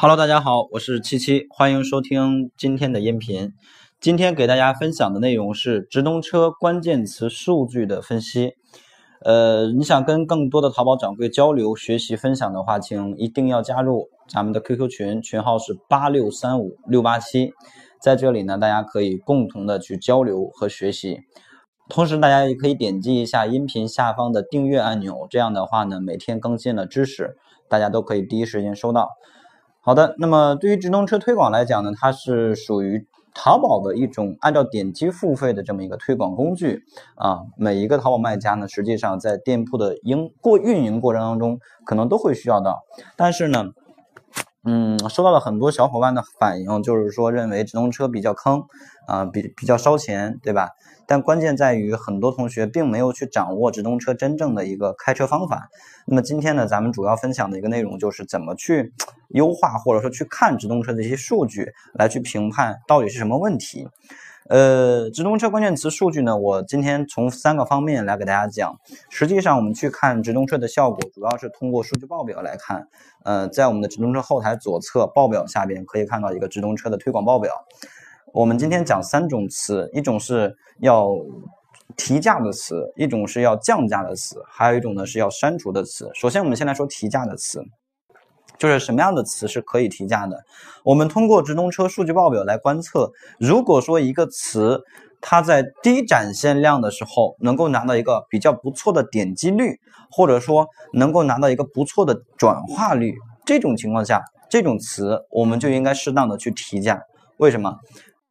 Hello，大家好，我是七七，欢迎收听今天的音频。今天给大家分享的内容是直通车关键词数据的分析。呃，你想跟更多的淘宝掌柜交流、学习、分享的话，请一定要加入咱们的 QQ 群，群号是八六三五六八七。在这里呢，大家可以共同的去交流和学习。同时，大家也可以点击一下音频下方的订阅按钮，这样的话呢，每天更新的知识，大家都可以第一时间收到。好的，那么对于直通车推广来讲呢，它是属于淘宝的一种按照点击付费的这么一个推广工具啊。每一个淘宝卖家呢，实际上在店铺的营过运营过程当中，可能都会需要到，但是呢。嗯，收到了很多小伙伴的反应，就是说认为直通车比较坑，啊，比比较烧钱，对吧？但关键在于很多同学并没有去掌握直通车真正的一个开车方法。那么今天呢，咱们主要分享的一个内容就是怎么去优化，或者说去看直通车的一些数据，来去评判到底是什么问题。呃，直通车关键词数据呢，我今天从三个方面来给大家讲。实际上，我们去看直通车的效果，主要是通过数据报表来看。呃，在我们的直通车后台左侧报表下边可以看到一个直通车的推广报表。我们今天讲三种词，一种是要提价的词，一种是要降价的词，还有一种呢是要删除的词。首先，我们先来说提价的词。就是什么样的词是可以提价的？我们通过直通车数据报表来观测，如果说一个词它在低展现量的时候能够拿到一个比较不错的点击率，或者说能够拿到一个不错的转化率，这种情况下，这种词我们就应该适当的去提价。为什么？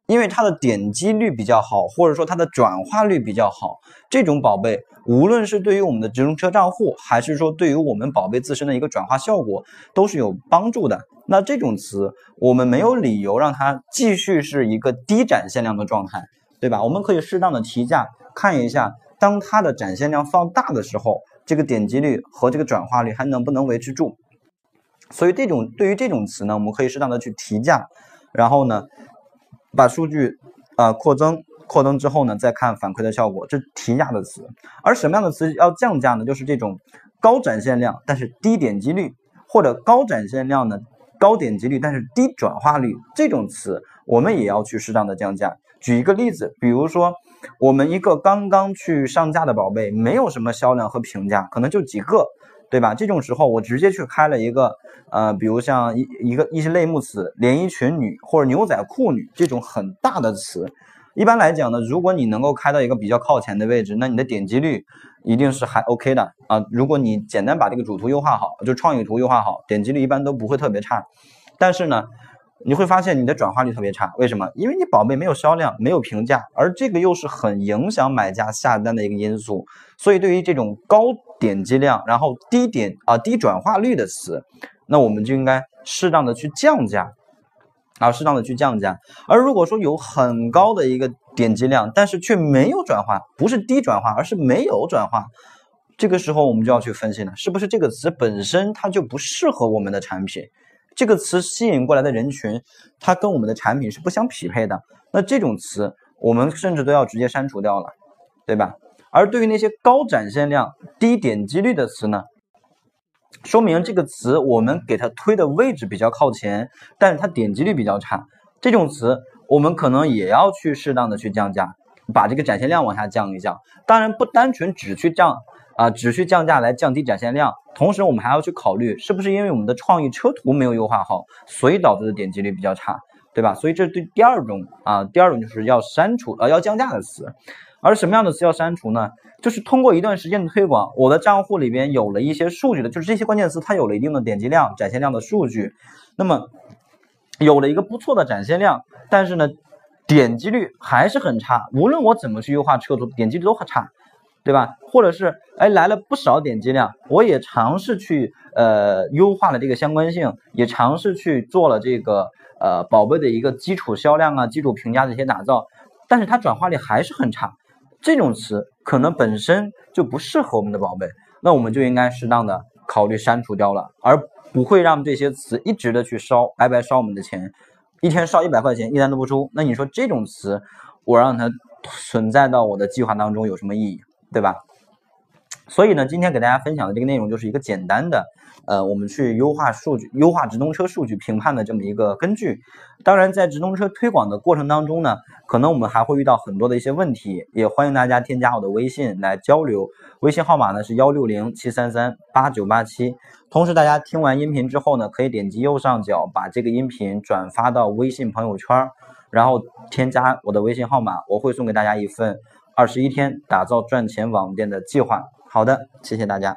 因为它的点击率比较好，或者说它的转化率比较好，这种宝贝，无论是对于我们的直通车账户，还是说对于我们宝贝自身的一个转化效果，都是有帮助的。那这种词，我们没有理由让它继续是一个低展现量的状态，对吧？我们可以适当的提价，看一下当它的展现量放大的时候，这个点击率和这个转化率还能不能维持住。所以这种对于这种词呢，我们可以适当的去提价，然后呢。把数据啊扩增，扩增之后呢，再看反馈的效果，这提价的词。而什么样的词要降价呢？就是这种高展现量但是低点击率，或者高展现量呢高点击率但是低转化率这种词，我们也要去适当的降价。举一个例子，比如说我们一个刚刚去上架的宝贝，没有什么销量和评价，可能就几个。对吧？这种时候我直接去开了一个，呃，比如像一一个一些类目词，连衣裙女或者牛仔裤女这种很大的词，一般来讲呢，如果你能够开到一个比较靠前的位置，那你的点击率一定是还 OK 的啊。如果你简单把这个主图优化好，就创意图优化好，点击率一般都不会特别差。但是呢。你会发现你的转化率特别差，为什么？因为你宝贝没有销量，没有评价，而这个又是很影响买家下单的一个因素。所以对于这种高点击量，然后低点啊低转化率的词，那我们就应该适当的去降价，啊适当的去降价。而如果说有很高的一个点击量，但是却没有转化，不是低转化，而是没有转化，这个时候我们就要去分析了，是不是这个词本身它就不适合我们的产品？这个词吸引过来的人群，它跟我们的产品是不相匹配的。那这种词，我们甚至都要直接删除掉了，对吧？而对于那些高展现量、低点击率的词呢，说明这个词我们给它推的位置比较靠前，但是它点击率比较差。这种词，我们可能也要去适当的去降价，把这个展现量往下降一降。当然，不单纯只去降。啊，只需降价来降低展现量，同时我们还要去考虑是不是因为我们的创意车图没有优化好，所以导致的点击率比较差，对吧？所以这是对第二种啊，第二种就是要删除呃要降价的词，而什么样的词要删除呢？就是通过一段时间的推广，我的账户里边有了一些数据的，就是这些关键词它有了一定的点击量、展现量的数据，那么有了一个不错的展现量，但是呢，点击率还是很差，无论我怎么去优化车图，点击率都很差。对吧？或者是哎来了不少点击量，我也尝试去呃优化了这个相关性，也尝试去做了这个呃宝贝的一个基础销量啊、基础评价的一些打造，但是它转化率还是很差。这种词可能本身就不适合我们的宝贝，那我们就应该适当的考虑删除掉了，而不会让这些词一直的去烧，白白烧我们的钱，一天烧一百块钱一单都不出。那你说这种词我让它存在到我的计划当中有什么意义？对吧？所以呢，今天给大家分享的这个内容就是一个简单的，呃，我们去优化数据、优化直通车数据评判的这么一个根据。当然，在直通车推广的过程当中呢，可能我们还会遇到很多的一些问题，也欢迎大家添加我的微信来交流。微信号码呢是幺六零七三三八九八七。同时，大家听完音频之后呢，可以点击右上角把这个音频转发到微信朋友圈，然后添加我的微信号码，我会送给大家一份二十一天打造赚钱网店的计划。好的，谢谢大家。